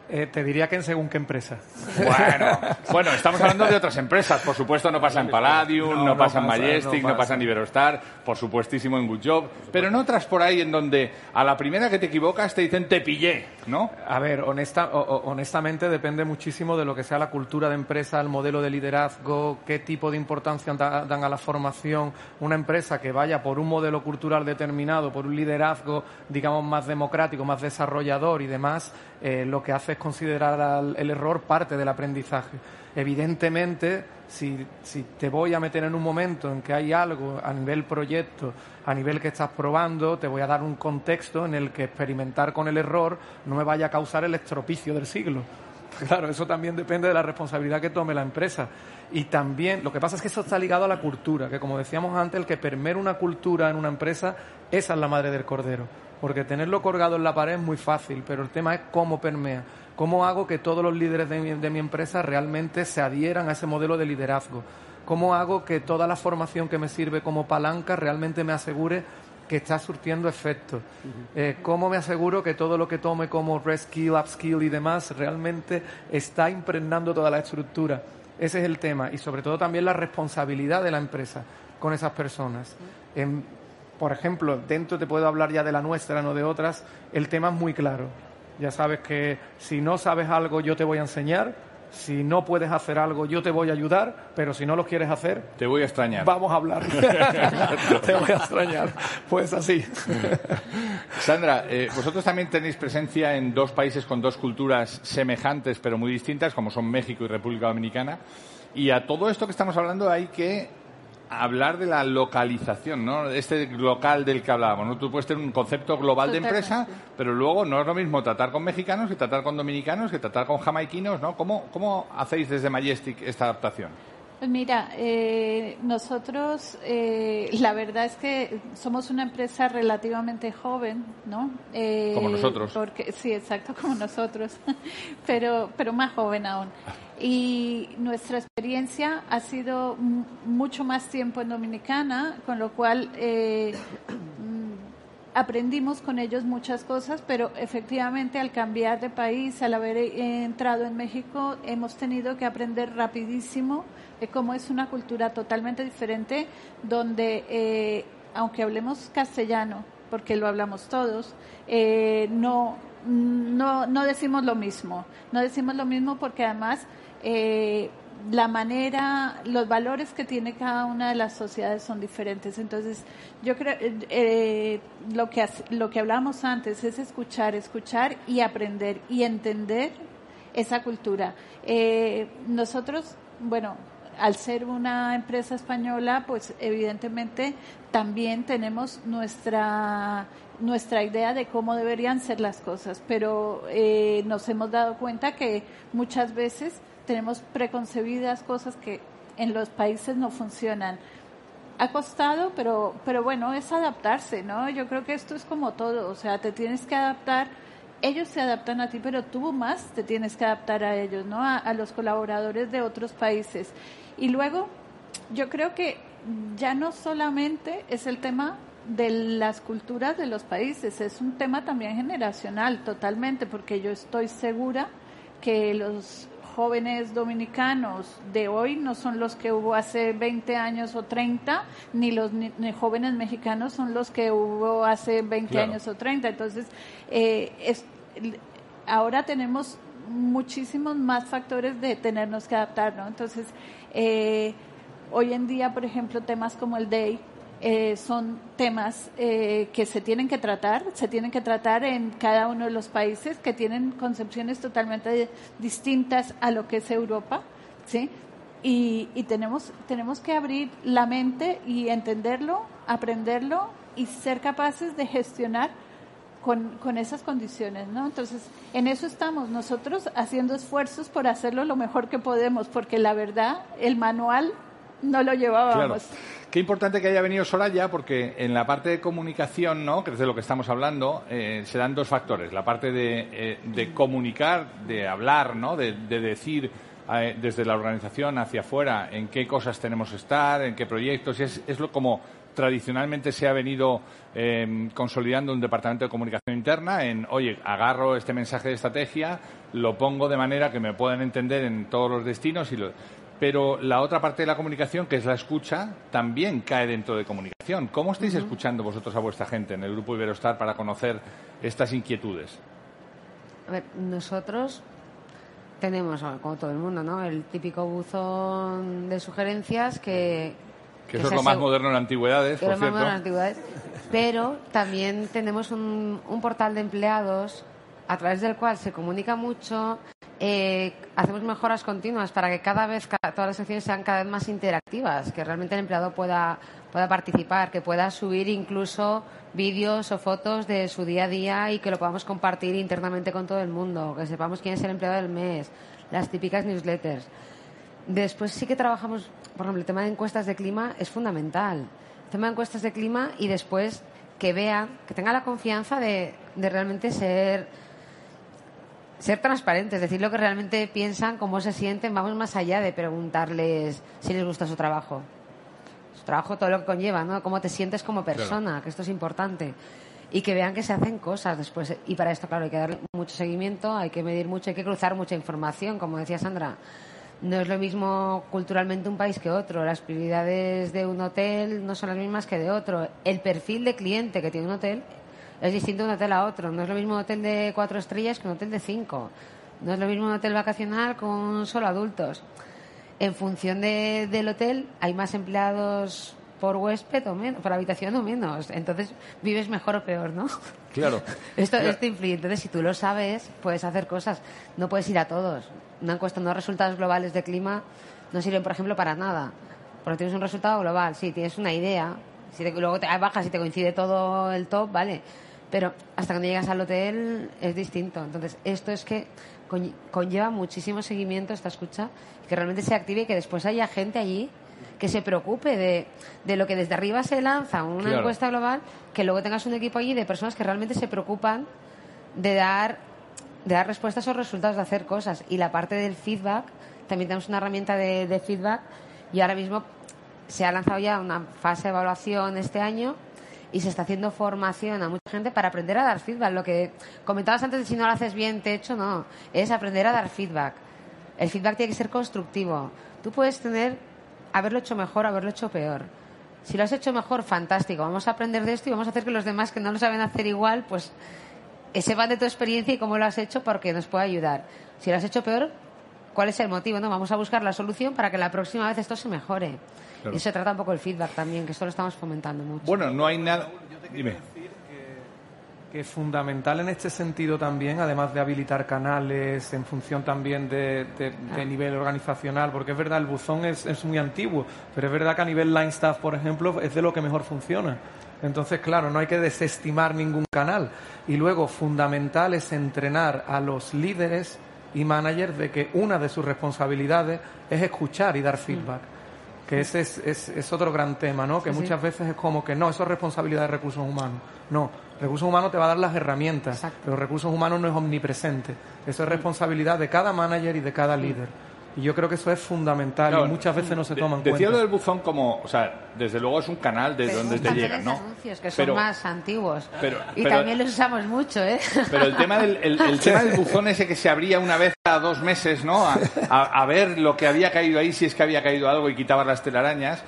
Eh, te diría que en según qué empresa. Bueno, bueno, estamos hablando de otras empresas. Por supuesto, no pasa en Palladium, no, pasa en Majestic, no pasa. en Iberostar, por supuestísimo en Good Job. Pero en otras por ahí en donde a la primera que te equivocas te dicen te pillé, ¿no? A ver, honesta, honestamente depende muchísimo de lo que sea la cultura de empresa, el modelo de liderazgo, qué tipo de importancia dan a la formación. Una empresa que vaya por un modelo cultural determinado, por un liderazgo, digamos, más democrático, más desarrollador y demás, eh, lo que hace es considerar el error parte del aprendizaje. Evidentemente, si, si, te voy a meter en un momento en que hay algo a nivel proyecto, a nivel que estás probando, te voy a dar un contexto en el que experimentar con el error no me vaya a causar el estropicio del siglo. Claro, eso también depende de la responsabilidad que tome la empresa. Y también, lo que pasa es que eso está ligado a la cultura, que como decíamos antes, el que permea una cultura en una empresa, esa es la madre del cordero. Porque tenerlo colgado en la pared es muy fácil, pero el tema es cómo permea. ¿Cómo hago que todos los líderes de mi, empresa realmente se adhieran a ese modelo de liderazgo? ¿Cómo hago que toda la formación que me sirve como palanca realmente me asegure que está surtiendo efecto? Eh, ¿Cómo me aseguro que todo lo que tome como reskill, upskill y demás realmente está impregnando toda la estructura? Ese es el tema y sobre todo también la responsabilidad de la empresa con esas personas. Por ejemplo, dentro te puedo hablar ya de la nuestra, no de otras, el tema es muy claro. Ya sabes que si no sabes algo yo te voy a enseñar, si no puedes hacer algo, yo te voy a ayudar, pero si no lo quieres hacer, te voy a extrañar. Vamos a hablar. te voy a extrañar. Pues así. Sandra, eh, vosotros también tenéis presencia en dos países con dos culturas semejantes pero muy distintas, como son México y República Dominicana. Y a todo esto que estamos hablando hay que hablar de la localización, ¿no? Este local del que hablábamos, ¿no? Tú puedes tener un concepto global de empresa, pero luego no es lo mismo tratar con mexicanos que tratar con dominicanos, que tratar con jamaiquinos, ¿no? ¿Cómo, cómo hacéis desde Majestic esta adaptación? Pues mira, eh, nosotros, eh, la verdad es que somos una empresa relativamente joven, ¿no? Eh, como nosotros. Porque, sí, exacto, como nosotros, pero, pero más joven aún. Y nuestra experiencia ha sido mucho más tiempo en Dominicana, con lo cual mm, aprendimos con ellos muchas cosas, pero efectivamente al cambiar de país, al haber entrado en México, hemos tenido que aprender rapidísimo de cómo es una cultura totalmente diferente, donde eh, aunque hablemos castellano, porque lo hablamos todos, eh, no, no, no decimos lo mismo. No decimos lo mismo porque además eh, la manera, los valores que tiene cada una de las sociedades son diferentes. Entonces, yo creo, eh, lo, que, lo que hablamos antes es escuchar, escuchar y aprender y entender esa cultura. Eh, nosotros, bueno, al ser una empresa española, pues evidentemente también tenemos nuestra nuestra idea de cómo deberían ser las cosas, pero eh, nos hemos dado cuenta que muchas veces tenemos preconcebidas cosas que en los países no funcionan. Ha costado, pero, pero bueno, es adaptarse, ¿no? Yo creo que esto es como todo, o sea, te tienes que adaptar, ellos se adaptan a ti, pero tú más te tienes que adaptar a ellos, ¿no? A, los colaboradores de otros países. Y luego, yo creo que ya no solamente es el tema de las culturas de los países, es un tema también generacional totalmente, porque yo estoy segura que los jóvenes dominicanos de hoy no son los que hubo hace 20 años o 30, ni los jóvenes mexicanos son los que hubo hace 20 años o 30. Entonces, eh, ahora tenemos muchísimos más factores de tenernos que adaptar, ¿no? Entonces, eh, hoy en día, por ejemplo, temas como el DAY, eh, son temas eh, que se tienen que tratar, se tienen que tratar en cada uno de los países que tienen concepciones totalmente distintas a lo que es Europa, ¿sí? Y, y tenemos, tenemos que abrir la mente y entenderlo, aprenderlo y ser capaces de gestionar con, con, esas condiciones, ¿no? Entonces, en eso estamos nosotros haciendo esfuerzos por hacerlo lo mejor que podemos, porque la verdad, el manual no lo llevábamos. Qué importante que haya venido Soraya, porque en la parte de comunicación, ¿no? que es de lo que estamos hablando, eh, se dan dos factores. La parte de, eh, comunicar, de hablar, ¿no? de, decir eh, desde la organización hacia afuera en qué cosas tenemos que estar, en qué proyectos. Y es, es lo como tradicionalmente se ha venido em, consolidando un departamento de comunicación interna en, oye, agarro este mensaje de estrategia, lo pongo de manera que me puedan entender en todos los destinos y lo pero la otra parte de la comunicación, que es la escucha, también cae dentro de comunicación. ¿Cómo estáis escuchando vosotros a vuestra gente en el grupo Iberostar para conocer estas inquietudes? A ver, nosotros tenemos, como todo el mundo, ¿no? El típico buzón de sugerencias que... Que, eso es lo más moderno en antigüedades, por cierto. antigüedades. Pero también tenemos un, un portal de empleados a través del cual se comunica mucho, eh, hacemos mejoras continuas para que cada vez todas las secciones sean cada vez más interactivas, que realmente el empleado pueda, pueda participar, que pueda subir incluso vídeos o fotos de su día a día y que lo podamos compartir internamente con todo el mundo, que sepamos quién es el empleado del mes, las típicas newsletters. Después sí que trabajamos, por ejemplo, el tema de encuestas de clima es fundamental. El tema de encuestas de clima y después que vean, que tengan la confianza de realmente ser ser transparentes, decir lo que realmente piensan, cómo se sienten, vamos más allá de preguntarles si les gusta su trabajo. Su trabajo, todo lo que conlleva, ¿no? Cómo te sientes como persona, que esto es importante. Y que vean que se hacen cosas después. Y para esto, claro, hay que dar mucho seguimiento, hay que medir mucho, hay que cruzar mucha información, como decía Sandra. No es lo mismo culturalmente un país que otro. Las prioridades de un hotel no son las mismas que de otro. El perfil de cliente que tiene un hotel es distinto de un hotel a otro. No es lo mismo un hotel de cuatro estrellas que un hotel de cinco. No es lo mismo un hotel vacacional con solo adultos. En función de, del hotel, hay más empleados por huésped o menos, por habitación o menos. Entonces, vives mejor o peor, ¿no? Claro. esto, esto influye. Entonces, si tú lo sabes, puedes hacer cosas. No puedes ir a todos. Una encuesta, unos resultados globales de clima no sirven, por ejemplo, para nada. Porque tienes un resultado global. Sí, tienes una idea. Si luego te bajas y te coincide todo el top, vale pero hasta cuando llegas al hotel es distinto. Entonces, esto es que conlleva muchísimo seguimiento esta escucha, que realmente se active y que después haya gente allí que se preocupe de, de lo que desde arriba se lanza una encuesta global, que luego tengas un equipo allí de personas que realmente se preocupan de dar, de dar respuestas o resultados, de hacer cosas. Y la parte del feedback, también tenemos una herramienta de, de feedback y ahora mismo se ha lanzado ya una fase de evaluación este año y se está haciendo formación a mucha gente para aprender a dar feedback. Lo que comentabas antes de si no lo haces bien, te hecho, no. Es aprender a dar feedback. El feedback tiene que ser constructivo. Tú puedes tener, haberlo hecho mejor, haberlo hecho peor. Si lo has hecho mejor, fantástico. Vamos a aprender de esto y vamos a hacer que los demás que no lo saben hacer igual, pues sepan de tu experiencia y cómo lo has hecho porque nos puede ayudar. Si lo has hecho peor, ¿cuál es el motivo? No, vamos a buscar la solución para que la próxima vez esto se mejore. Y se trata un poco el feedback también, que esto lo estamos fomentando mucho. Bueno, no hay nada. Dime. que, es fundamental en este sentido también, además de habilitar canales en función también de, nivel organizacional, porque es verdad, el buzón es, es muy antiguo, pero es verdad que a nivel line staff, por ejemplo, es de lo que mejor funciona. Entonces, claro, no hay que desestimar ningún canal. Y luego, fundamental es entrenar a los líderes y managers de que una de sus responsabilidades es escuchar y dar feedback que ese es, es, es, otro gran tema, ¿no? Que muchas veces es como que no, eso es responsabilidad de recursos humanos. No, recursos humanos te va a dar las herramientas, pero recursos humanos no es omnipresente. Eso es responsabilidad de cada manager y de cada líder. Y yo creo que eso es fundamental y muchas veces no se toman de, cuenta. Decía del buzón como, o sea, desde luego es un canal de donde te llegan, ¿no? anuncios que son más antiguos. y también los usamos mucho, ¿eh? Pero el tema del, el, tema del buzón ese que se abría una vez a dos meses, ¿no? A, a, ver lo que había caído ahí, si es que había caído algo y quitabas las telarañas.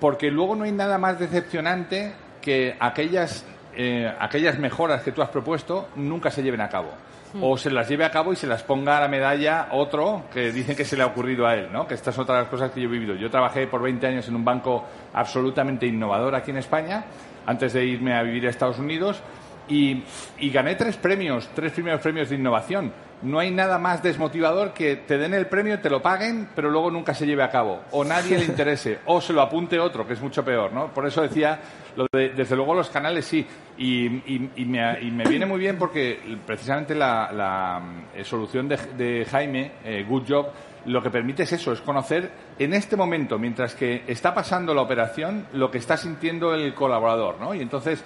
Porque luego no hay nada más decepcionante que aquellas, eh, aquellas mejoras que tú has propuesto nunca se lleven a cabo. O se las lleve a cabo y se las ponga a la medalla otro que dicen que se le ha ocurrido a él, ¿no? Que esta es otra de las cosas que yo he vivido. Yo trabajé por 20 años en un banco absolutamente innovador aquí en España, antes de irme a vivir a Estados Unidos, y, y gané tres premios, tres primeros premios de innovación no hay nada más desmotivador que te den el premio, te lo paguen, pero luego nunca se lleve a cabo. O nadie le interese, o se lo apunte otro, que es mucho peor, ¿no? Por eso decía, lo de, desde luego los canales sí. Y, me, viene muy bien porque precisamente la, eh, solución de, Jaime, eh, Good Job, lo que permite es eso, es conocer en este momento, mientras que está pasando la operación, lo que está sintiendo el colaborador, ¿no? Y entonces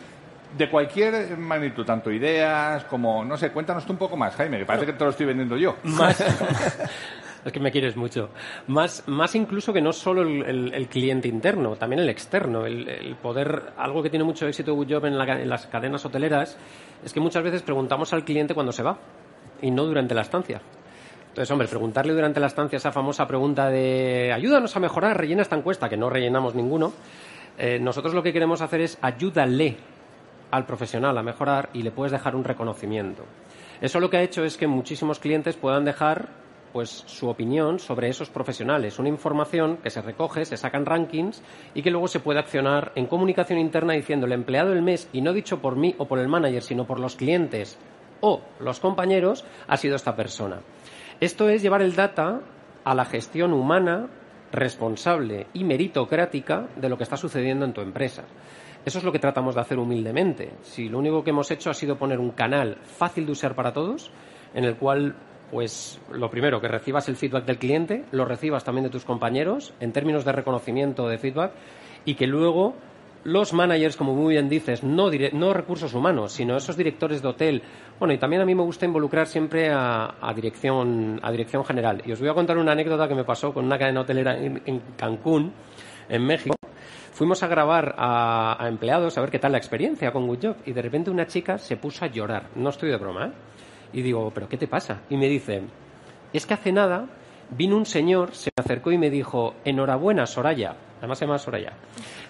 de cualquier magnitud, tanto ideas como, no sé, cuéntanos tú un poco más, Jaime, que parece que te lo estoy vendiendo yo. Más, es que me quieres mucho. Más, más incluso que no solo el, cliente interno, también el externo. El, poder, algo que tiene mucho éxito Good en, en las cadenas hoteleras, es que muchas veces preguntamos al cliente cuando se va y no durante la estancia. Entonces, hombre, preguntarle durante la estancia esa famosa pregunta de ayúdanos a mejorar, rellena esta encuesta, que no rellenamos ninguno. Eh, nosotros lo que queremos hacer es ayúdale al profesional a mejorar y le puedes dejar un reconocimiento. Eso lo que ha hecho es que muchísimos clientes puedan dejar pues su opinión sobre esos profesionales, una información que se recoge, se sacan rankings y que luego se puede accionar en comunicación interna diciendo el empleado del mes y no dicho por mí o por el manager, sino por los clientes o los compañeros, ha sido esta persona. Esto es llevar el data a la gestión humana, responsable y meritocrática de lo que está sucediendo en tu empresa. Eso es lo que tratamos de hacer humildemente. Si lo único que hemos hecho ha sido poner un canal fácil de usar para todos, en el cual, pues, lo primero, que recibas el feedback del cliente, lo recibas también de tus compañeros, en términos de reconocimiento de feedback, y que luego los managers, como muy bien dices, no, no recursos humanos, sino esos directores de hotel. Bueno, y también a mí me gusta involucrar siempre a, dirección, a dirección general. Y os voy a contar una anécdota que me pasó con una cadena hotelera en, Cancún, en México. Fuimos a grabar a, empleados a ver qué tal la experiencia con Good Job y de repente una chica se puso a llorar. No estoy de broma, ¿eh? Y digo, ¿pero qué te pasa? Y me dice, es que hace nada vino un señor, se me acercó y me dijo, enhorabuena, Soraya. Además se llama Soraya.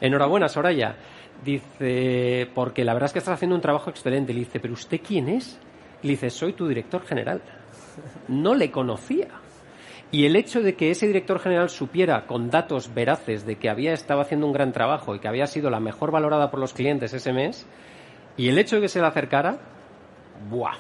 Enhorabuena, Soraya. Dice, porque la verdad es que estás haciendo un trabajo excelente. Le dice, ¿pero usted quién es? Le dice, soy tu director general. No le conocía. Y el hecho de que ese director general supiera con datos veraces de que había estado haciendo un gran trabajo y que había sido la mejor valorada por los clientes ese mes, y el hecho de que se le acercara, ¡buah!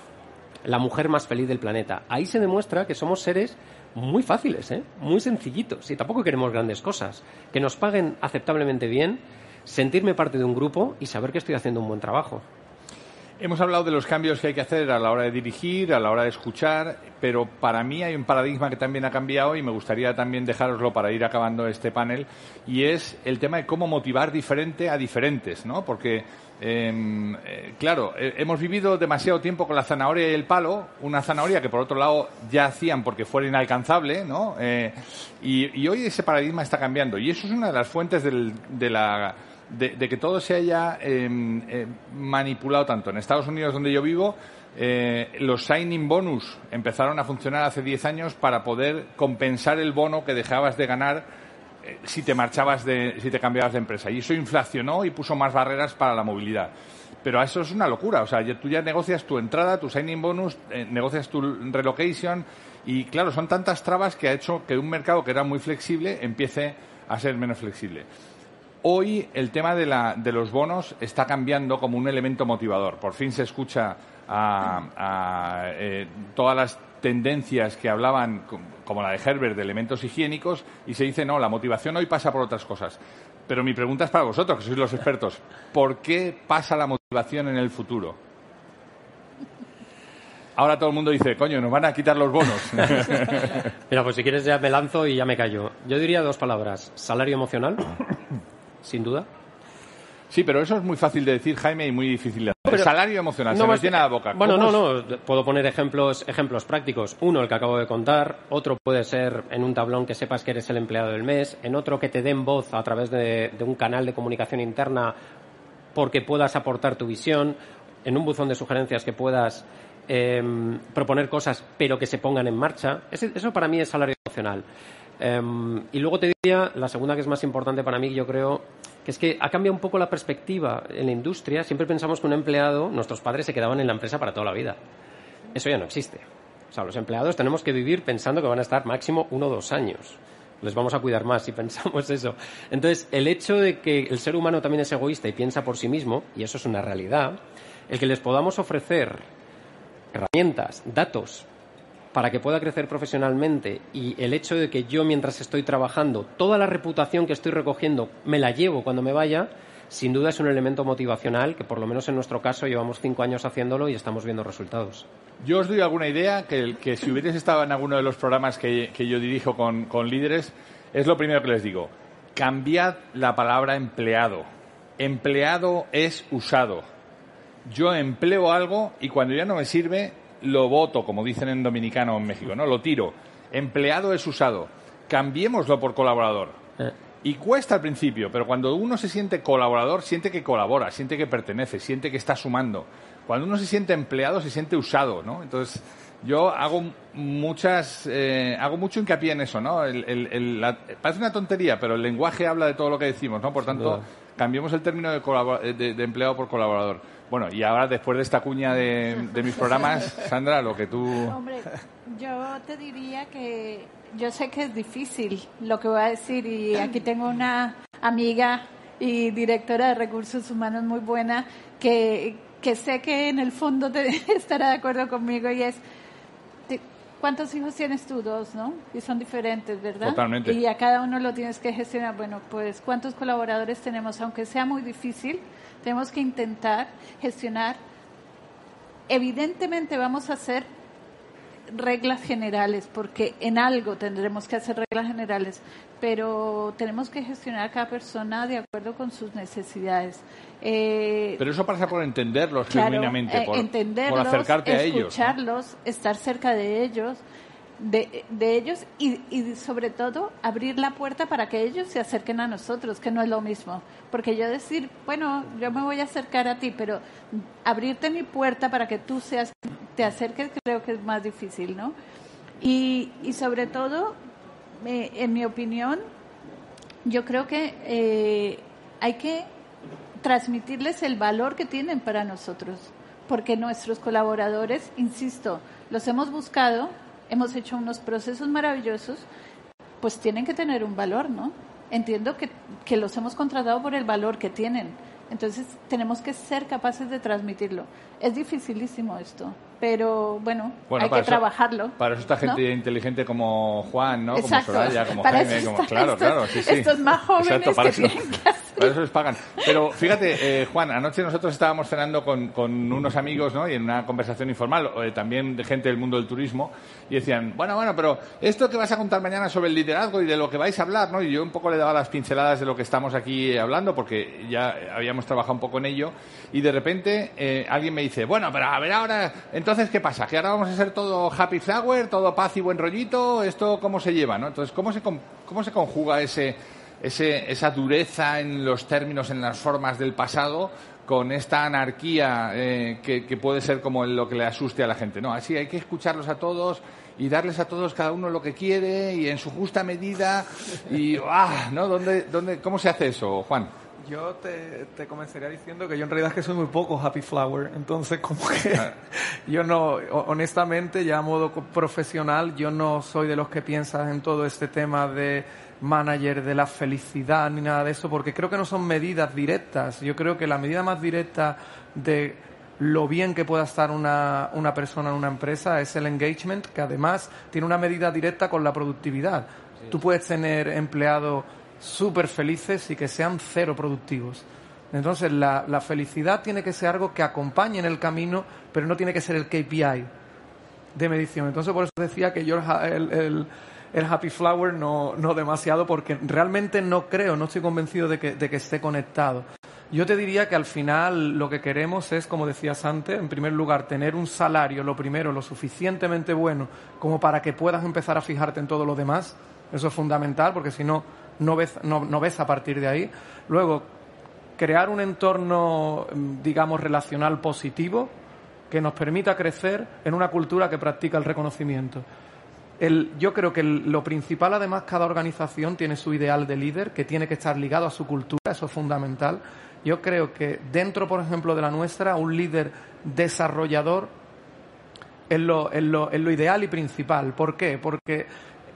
La mujer más feliz del planeta. Ahí se demuestra que somos seres muy fáciles, ¿eh? muy sencillitos. Y tampoco queremos grandes cosas. Que nos paguen aceptablemente bien, sentirme parte de un grupo y saber que estoy haciendo un buen trabajo. Hemos hablado de los cambios que hay que hacer a la hora de dirigir, a la hora de escuchar, pero para mí hay un paradigma que también ha cambiado y me gustaría también dejároslo para ir acabando este panel y es el tema de cómo motivar diferente a diferentes, ¿no? Porque em, eh, claro, eh, hemos vivido demasiado tiempo con la zanahoria y el palo, una zanahoria que por otro lado ya hacían porque fuera inalcanzable, ¿no? Eh, y, hoy ese paradigma está cambiando y eso es una de las fuentes de la de, que todo se haya em, em, manipulado tanto. En Estados Unidos, donde yo vivo, eh, los signing bonus empezaron a funcionar hace 10 años para poder compensar el bono que dejabas de ganar eh, si te marchabas de, si te cambiabas de empresa. Y eso inflacionó y puso más barreras para la movilidad. Pero eso es una locura. O sea, tú ya negocias tu entrada, tu signing bonus, eh, negocias tu relocation. Y claro, son tantas trabas que ha hecho que un mercado que era muy flexible empiece a ser menos flexible. Hoy el tema de, la, de, los bonos está cambiando como un elemento motivador. Por fin se escucha a, eh, todas las tendencias que hablaban, como la de Herbert, de elementos higiénicos, y se dice, no, la motivación hoy pasa por otras cosas. Pero mi pregunta es para vosotros, que sois los expertos. ¿Por qué pasa la motivación en el futuro? Ahora todo el mundo dice, coño, nos van a quitar los bonos. Mira, pues si quieres ya me lanzo y ya me callo. Yo diría dos palabras. Salario emocional sin duda. Sí, pero eso es muy fácil de decir, Jaime, y muy difícil de hacer. el salario emocional, no, se me llena la boca. Bueno, no, no, puedo poner ejemplos, ejemplos prácticos. Uno, el que acabo de contar. Otro puede ser en un tablón que sepas que eres el empleado del mes. En otro, que te den voz a través de, un canal de comunicación interna porque puedas aportar tu visión. En un buzón de sugerencias que puedas em, proponer cosas, pero que se pongan en marcha. eso para mí es salario emocional. Em, y luego te diría, la segunda que es más importante para mí, yo creo, que es que ha cambiado un poco la perspectiva en la industria. Siempre pensamos que un empleado, nuestros padres se quedaban en la empresa para toda la vida. Eso ya no existe. O sea, los empleados tenemos que vivir pensando que van a estar máximo uno o dos años. Les vamos a cuidar más si pensamos eso. Entonces, el hecho de que el ser humano también es egoísta y piensa por sí mismo, y eso es una realidad, el que les podamos ofrecer herramientas, datos para que pueda crecer profesionalmente y el hecho de que yo mientras estoy trabajando, toda la reputación que estoy recogiendo me la llevo cuando me vaya, sin duda es un elemento motivacional que por lo menos en nuestro caso llevamos cinco años haciéndolo y estamos viendo resultados. Yo os doy alguna idea que, si hubierais estado en alguno de los programas que, que yo dirijo con, con líderes, es lo primero que les digo. Cambiad la palabra empleado. Empleado es usado. Yo empleo algo y cuando ya no me sirve, lo voto, como dicen en dominicano en México, ¿no? Lo tiro. Empleado es usado. Cambiémoslo por colaborador. Eh. Y cuesta al principio, pero cuando uno se siente colaborador, siente que colabora, siente que pertenece, siente que está sumando. Cuando uno se siente empleado, se siente usado, ¿no? Entonces, yo hago muchas, eh, hago mucho hincapié en eso, ¿no? parece una tontería, pero el lenguaje habla de todo lo que decimos, ¿no? Por tanto, cambiemos el término de, de empleado por colaborador. Bueno, y ahora después de esta cuña de, mis programas, Sandra, lo que tú... Hombre, yo te diría que yo sé que es difícil lo que voy a decir y aquí tengo una amiga y directora de recursos humanos muy buena que, que sé que en el fondo te, estará de acuerdo conmigo y es ¿Cuántos hijos tienes tú? Dos, ¿no? Y son diferentes, ¿verdad? Totalmente. Y a cada uno lo tienes que gestionar. Bueno, pues ¿cuántos colaboradores tenemos? Aunque sea muy difícil, tenemos que intentar gestionar. Evidentemente vamos a hacer reglas generales, porque en algo tendremos que hacer reglas generales, pero tenemos que gestionar a cada persona de acuerdo con sus necesidades. Eh, pero eso pasa por entenderlos genuinamente, eh, por, entenderlos, por acercarte a ellos. Escucharlos, estar cerca de ellos de, ellos y, sobre todo abrir la puerta para que ellos se acerquen a nosotros, que no es lo mismo. Porque yo decir, bueno, yo me voy a acercar a ti, pero abrirte mi puerta para que tú seas, te acerques, creo que es más difícil, ¿no? Y, y sobre todo, en mi opinión, yo creo que eh, hay que transmitirles el valor que tienen para nosotros, porque nuestros colaboradores, insisto, los hemos buscado hemos hecho unos procesos maravillosos, pues tienen que tener un valor, ¿no? Entiendo que, que los hemos contratado por el valor que tienen. Entonces tenemos que ser capaces de transmitirlo. Es dificilísimo esto pero bueno, hay que trabajarlo. Para eso está gente inteligente como Juan, ¿no? Como Soraya, como Jaime, como, claro, claro, sí, sí. Estos más jóvenes para que eso, Para eso les pagan. Pero fíjate, eh, Juan, anoche nosotros estábamos cenando con, con, unos amigos, ¿no? Y en una conversación informal, eh, también de gente del mundo del turismo, y decían, bueno, bueno, pero esto que vas a contar mañana sobre el liderazgo y de lo que vais a hablar, ¿no? Y yo un poco le daba las pinceladas de lo que estamos aquí hablando, porque ya habíamos trabajado un poco en ello, y de repente eh, alguien me dice, bueno, pero a ver ahora, entonces entonces, ¿qué pasa? ¿Que ahora vamos a ser todo happy flower, todo paz y buen rollito? ¿Esto cómo se lleva, no? Entonces, ¿cómo se, cómo se conjuga ese, ese, esa dureza en los términos, en las formas del pasado, con esta anarquía eh, que, que, puede ser como lo que le asuste a la gente? No, así hay que escucharlos a todos y darles a todos cada uno lo que quiere y en su justa medida. Y, ¡ah! ¿no? ¿Dónde, dónde, ¿Cómo se hace eso, Juan? Yo te, te, comenzaría diciendo que yo en realidad es que soy muy poco happy flower, entonces como que yo no, honestamente, ya a modo profesional, yo no soy de los que piensan en todo este tema de manager de la felicidad ni nada de eso, porque creo que no son medidas directas. Yo creo que la medida más directa de lo bien que pueda estar una, una persona en una empresa es el engagement, que además tiene una medida directa con la productividad. Tú puedes tener empleado súper felices y que sean cero productivos. Entonces, la, felicidad tiene que ser algo que acompañe en el camino, pero no tiene que ser el KPI de medición. Entonces, por eso decía que yo el, el, el Happy Flower no, no, demasiado, porque realmente no creo, no estoy convencido de que, de que esté conectado. Yo te diría que al final lo que queremos es, como decías antes, en primer lugar, tener un salario, lo primero, lo suficientemente bueno como para que puedas empezar a fijarte en todo lo demás. Eso es fundamental, porque si no, no ves, no, ves a partir de ahí. Luego, crear un entorno, digamos, relacional positivo que nos permita crecer en una cultura que practica el reconocimiento. yo creo que lo principal, además, cada organización tiene su ideal de líder que tiene que estar ligado a su cultura, eso es fundamental. Yo creo que dentro, por ejemplo, de la nuestra, un líder desarrollador es lo, es lo, es lo ideal y principal. ¿Por qué? Porque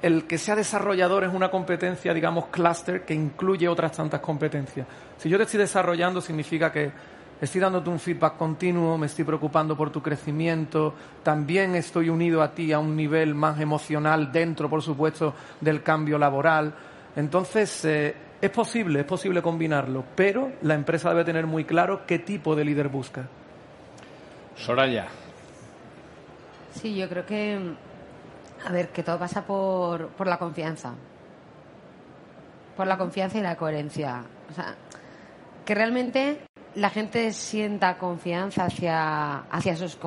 el que sea desarrollador es una competencia, digamos, cluster que incluye otras tantas competencias. Si yo te estoy desarrollando, significa que estoy dándote un feedback continuo, me estoy preocupando por tu crecimiento, también estoy unido a ti a un nivel más emocional dentro, por supuesto, del cambio laboral. Entonces, eh, es posible, es posible combinarlo, pero la empresa debe tener muy claro qué tipo de líder busca. Soraya. Sí, yo creo que a ver, que todo pasa por, por la confianza. Por la confianza y la coherencia. O sea, que realmente la gente sienta confianza hacia, hacia sus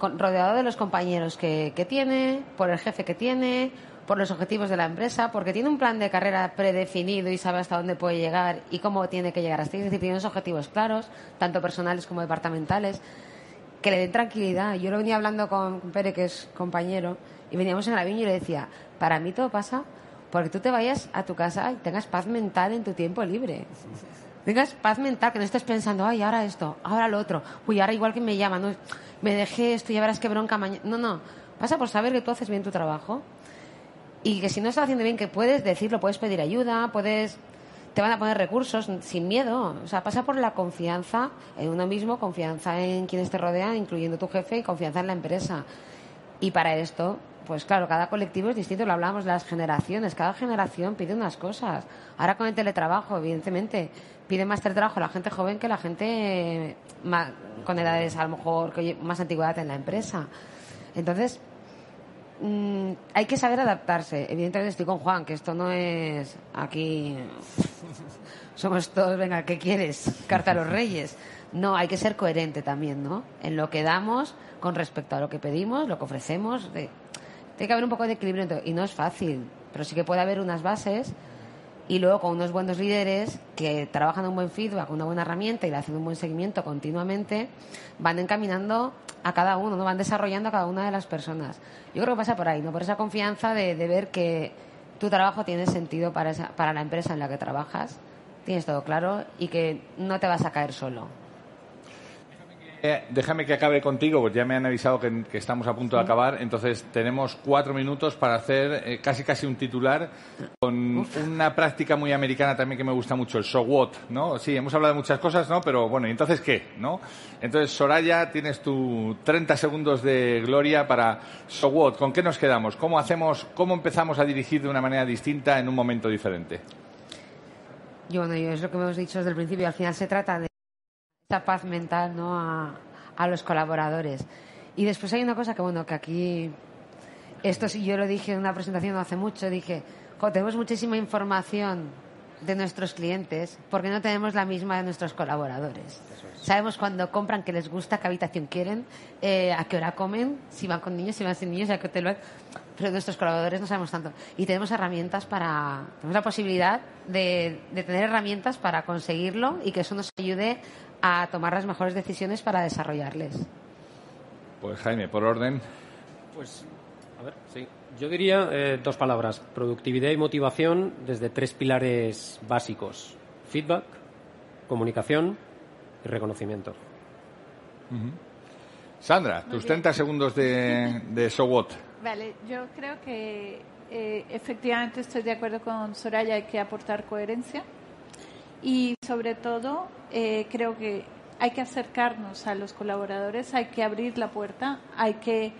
rodeado de los compañeros que, que, tiene, por el jefe que tiene, por los objetivos de la empresa, porque tiene un plan de carrera predefinido y sabe hasta dónde puede llegar y cómo tiene que llegar hasta ahí. Es decir, tiene unos objetivos claros, tanto personales como departamentales, que le den tranquilidad. Yo lo venía hablando con Pere, que es compañero, veníamos en el avión y le decía, para mí todo pasa porque tú te vayas a tu casa y tengas paz mental en tu tiempo libre. Tengas paz mental, que no estés pensando, ay, ahora esto, ahora lo otro, uy, ahora igual que me llaman, no, me dejé esto ya verás qué bronca mañana. No, no, pasa por saber que tú haces bien tu trabajo y que si no estás haciendo bien, que puedes decirlo, puedes pedir ayuda, puedes te van a poner recursos sin miedo. O sea, pasa por la confianza en uno mismo, confianza en quienes te rodean, incluyendo tu jefe, y confianza en la empresa. Y para esto, pues claro, cada colectivo es distinto, lo hablamos de las generaciones, cada generación pide unas cosas. Ahora con el teletrabajo, evidentemente, pide más teletrabajo la gente joven que la gente con edades a lo mejor más antigüedad en la empresa. Entonces, mm, hay que saber adaptarse. Evidentemente estoy con Juan, que esto no es aquí. Somos todos, venga, ¿qué quieres? Carta a los reyes. No, hay que ser coherente también, ¿no? En lo que damos con respecto a lo que pedimos, lo que ofrecemos. Tiene que haber un poco de equilibrio y no es fácil, pero sí que puede haber unas bases y luego con unos buenos líderes que trabajan un buen feedback, una buena herramienta y le hacen un buen seguimiento continuamente, van encaminando a cada uno, ¿no? van desarrollando a cada una de las personas. Yo creo que pasa por ahí, ¿no? por esa confianza de, ver que tu trabajo tiene sentido para, para la empresa en la que trabajas, tienes todo claro y que no te vas a caer solo. Eh, déjame que acabe contigo, porque ya me han avisado que, estamos a punto de acabar. Entonces, tenemos cuatro minutos para hacer eh, casi casi un titular con una práctica muy americana también que me gusta mucho, el so what, ¿no? Sí, hemos hablado de muchas cosas, ¿no? Pero bueno, ¿y entonces qué, no? Entonces, Soraya, tienes tu 30 segundos de gloria para so what. ¿Con qué nos quedamos? ¿Cómo hacemos, cómo empezamos a dirigir de una manera distinta en un momento diferente? Y bueno, es lo que hemos dicho desde el principio. Al final se trata de esa paz mental ¿no? a, los colaboradores. Y después hay una cosa que, bueno, que aquí, esto sí yo lo dije en una presentación no hace mucho, dije, tenemos muchísima información de nuestros clientes porque no tenemos la misma de nuestros colaboradores. Sabemos cuando compran qué les gusta, qué habitación quieren, eh, a qué hora comen, si van con niños, si van sin niños, a qué hotel Pero nuestros colaboradores no sabemos tanto. Y tenemos herramientas para. Tenemos la posibilidad de, de tener herramientas para conseguirlo y que eso nos ayude a tomar las mejores decisiones para desarrollarles. Pues Jaime, por orden. Pues, a ver, sí. Yo diría eh, dos palabras, productividad y motivación desde tres pilares básicos. Feedback, comunicación y reconocimiento. Sandra, tus 30 segundos de, de So What. Vale, yo creo que eh, efectivamente estoy de acuerdo con Soraya, hay que aportar coherencia y sobre todo eh, creo que hay que acercarnos a los colaboradores, hay que abrir la puerta, hay que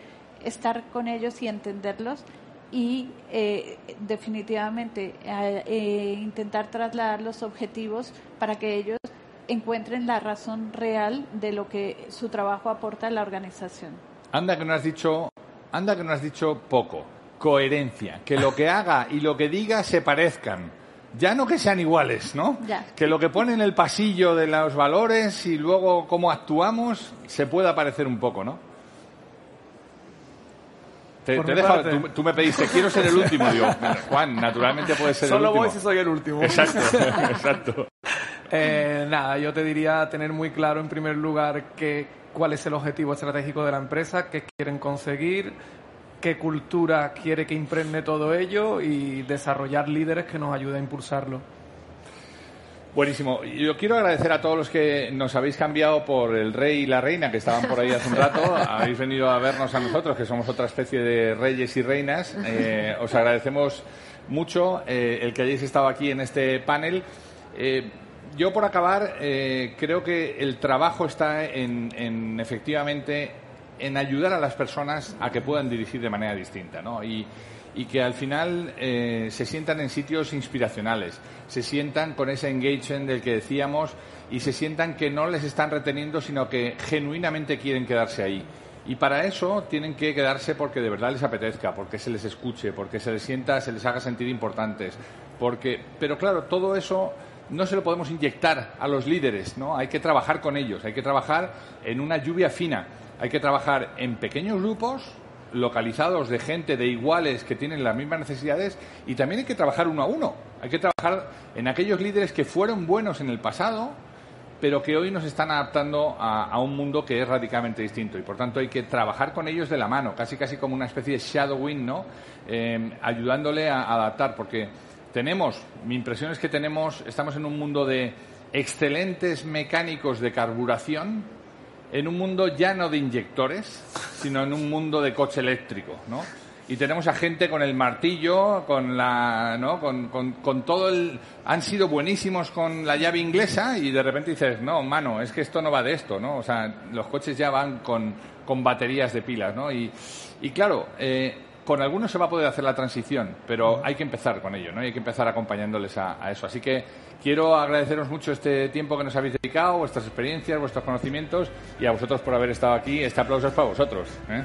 estar con ellos y entenderlos y eh, definitivamente eh, intentar trasladar los objetivos para que ellos encuentren la razón real de lo que su trabajo aporta a la organización. Anda que no has dicho, anda que no has dicho poco, coherencia, que lo que haga y lo que diga se parezcan ya no que sean iguales, ¿no? Que lo que pone en el pasillo de los valores y luego cómo actuamos se pueda parecer un poco, ¿no? Te, te tú, me pediste, quiero ser el último. Digo, Juan, naturalmente puede ser Solo el último. Solo voy si soy el último. Exacto, exacto. Eh, nada, yo te diría tener muy claro en primer lugar que, cuál es el objetivo estratégico de la empresa, qué quieren conseguir, qué cultura quiere que impregne todo ello y desarrollar líderes que nos ayuden a impulsarlo. Buenísimo. Yo quiero agradecer a todos los que nos habéis cambiado por el rey y la reina que estaban por ahí hace un rato. habéis venido a vernos a nosotros, que somos otra especie de reyes y reinas. Eh, os agradecemos mucho eh, el que hayáis estado aquí en este panel. Eh, yo, por acabar, creo que el trabajo está en, en efectivamente en ayudar a las personas a que puedan dirigir de manera distinta, ¿no? Y, que al final eh, se sientan en sitios inspiracionales, se sientan con ese engagement del que decíamos y se sientan que no les están reteniendo, sino que genuinamente quieren quedarse ahí. Y para eso tienen que quedarse porque de verdad les apetezca, porque se les escuche, porque se les sienta, se les haga sentir importantes. Porque, pero claro, todo eso no se lo podemos inyectar a los líderes, ¿no? Hay que trabajar con ellos, hay que trabajar en una lluvia fina hay que trabajar en pequeños grupos localizados de gente de iguales que tienen las mismas necesidades y también hay que trabajar uno a uno. Hay que trabajar en aquellos líderes que fueron buenos en el pasado, pero que hoy nos están adaptando a, un mundo que es radicalmente distinto y por tanto hay que trabajar con ellos de la mano, casi casi como una especie de shadowing, ¿no? Eh, ayudándole a adaptar, porque tenemos, mi impresión es que tenemos, estamos en un mundo de excelentes mecánicos de carburación en un mundo ya no de inyectores, sino en un mundo de coche eléctrico, ¿no? Y tenemos a gente con el martillo, con la, ¿no? Con, con, todo el, han sido buenísimos con la llave inglesa y de repente dices, no, mano, es que esto no va de esto, ¿no? O sea, los coches ya van con, con baterías de pilas, ¿no? Y, y claro, eh, con algunos se va a poder hacer la transición, pero hay que empezar con ello, ¿no? hay que empezar acompañándoles a, eso. Así que quiero agradeceros mucho este tiempo que nos habéis dedicado, vuestras experiencias, vuestros conocimientos y a vosotros por haber estado aquí. Este aplauso es para vosotros. ¿eh?